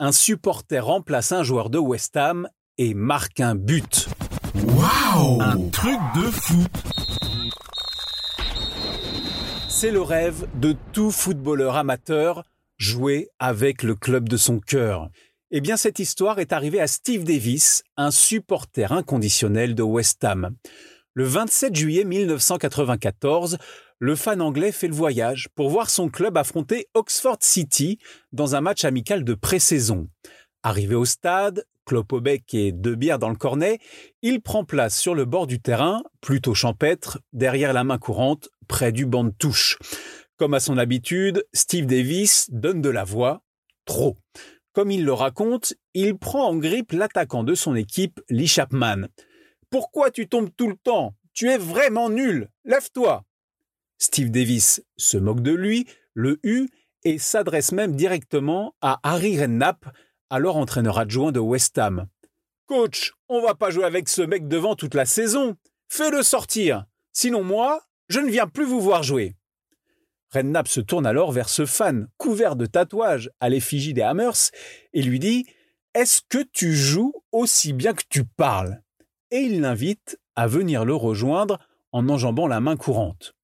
un supporter remplace un joueur de West Ham et marque un but. Waouh Un truc de fou C'est le rêve de tout footballeur amateur, jouer avec le club de son cœur. Eh bien, cette histoire est arrivée à Steve Davis, un supporter inconditionnel de West Ham. Le 27 juillet 1994, le fan anglais fait le voyage pour voir son club affronter Oxford City dans un match amical de pré-saison. Arrivé au stade, clope au bec et deux bières dans le cornet, il prend place sur le bord du terrain, plutôt champêtre, derrière la main courante, près du banc de touche. Comme à son habitude, Steve Davis donne de la voix, trop. Comme il le raconte, il prend en grippe l'attaquant de son équipe, Lee Chapman. Pourquoi tu tombes tout le temps? Tu es vraiment nul. Lève-toi. Steve Davis se moque de lui, le hue et s'adresse même directement à Harry Redknapp, alors entraîneur adjoint de West Ham. Coach, on va pas jouer avec ce mec devant toute la saison. Fais-le sortir. Sinon moi, je ne viens plus vous voir jouer. Redknapp se tourne alors vers ce fan couvert de tatouages à l'effigie des Hammers et lui dit Est-ce que tu joues aussi bien que tu parles? Et il l'invite à venir le rejoindre en enjambant la main courante.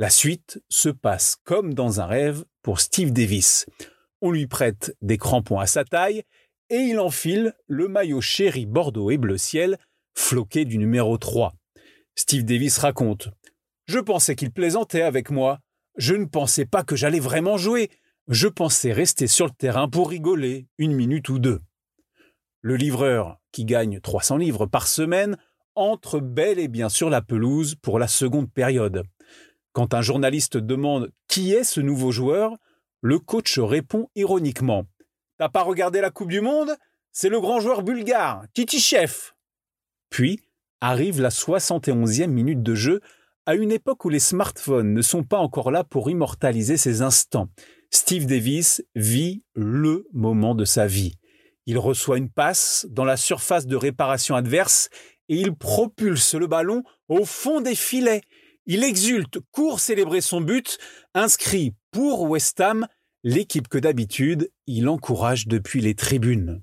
La suite se passe comme dans un rêve pour Steve Davis. On lui prête des crampons à sa taille et il enfile le maillot chéri bordeaux et bleu ciel floqué du numéro 3. Steve Davis raconte Je pensais qu'il plaisantait avec moi. Je ne pensais pas que j'allais vraiment jouer. Je pensais rester sur le terrain pour rigoler une minute ou deux. Le livreur, qui gagne 300 livres par semaine, entre bel et bien sur la pelouse pour la seconde période. Quand un journaliste demande qui est ce nouveau joueur, le coach répond ironiquement T'as pas regardé la Coupe du Monde? C'est le grand joueur bulgare, Titi Chef. Puis arrive la 71e minute de jeu à une époque où les smartphones ne sont pas encore là pour immortaliser ces instants, Steve Davis vit le moment de sa vie. Il reçoit une passe dans la surface de réparation adverse et il propulse le ballon au fond des filets. Il exulte, court célébrer son but, inscrit pour West Ham, l'équipe que d'habitude il encourage depuis les tribunes.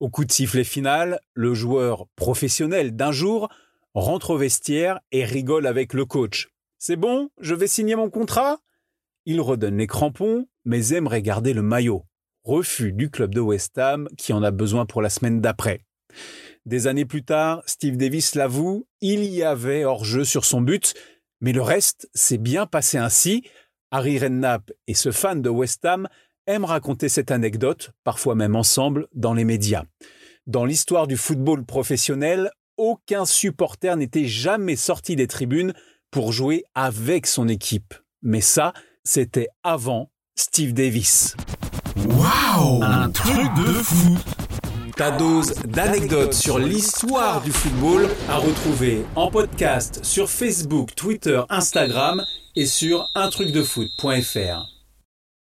Au coup de sifflet final, le joueur professionnel d'un jour rentre au vestiaire et rigole avec le coach. C'est bon, je vais signer mon contrat? Il redonne les crampons, mais aimerait garder le maillot. Refus du club de West Ham qui en a besoin pour la semaine d'après. Des années plus tard, Steve Davis l'avoue, il y avait hors-jeu sur son but, mais le reste s'est bien passé ainsi. Harry Redknapp et ce fan de West Ham aiment raconter cette anecdote, parfois même ensemble, dans les médias. Dans l'histoire du football professionnel, aucun supporter n'était jamais sorti des tribunes pour jouer avec son équipe. Mais ça, c'était avant Steve Davis. Waouh Un truc de fou Ta dose d'anecdotes sur l'histoire du football à retrouver en podcast sur Facebook, Twitter, Instagram et sur untrucdefoot.fr.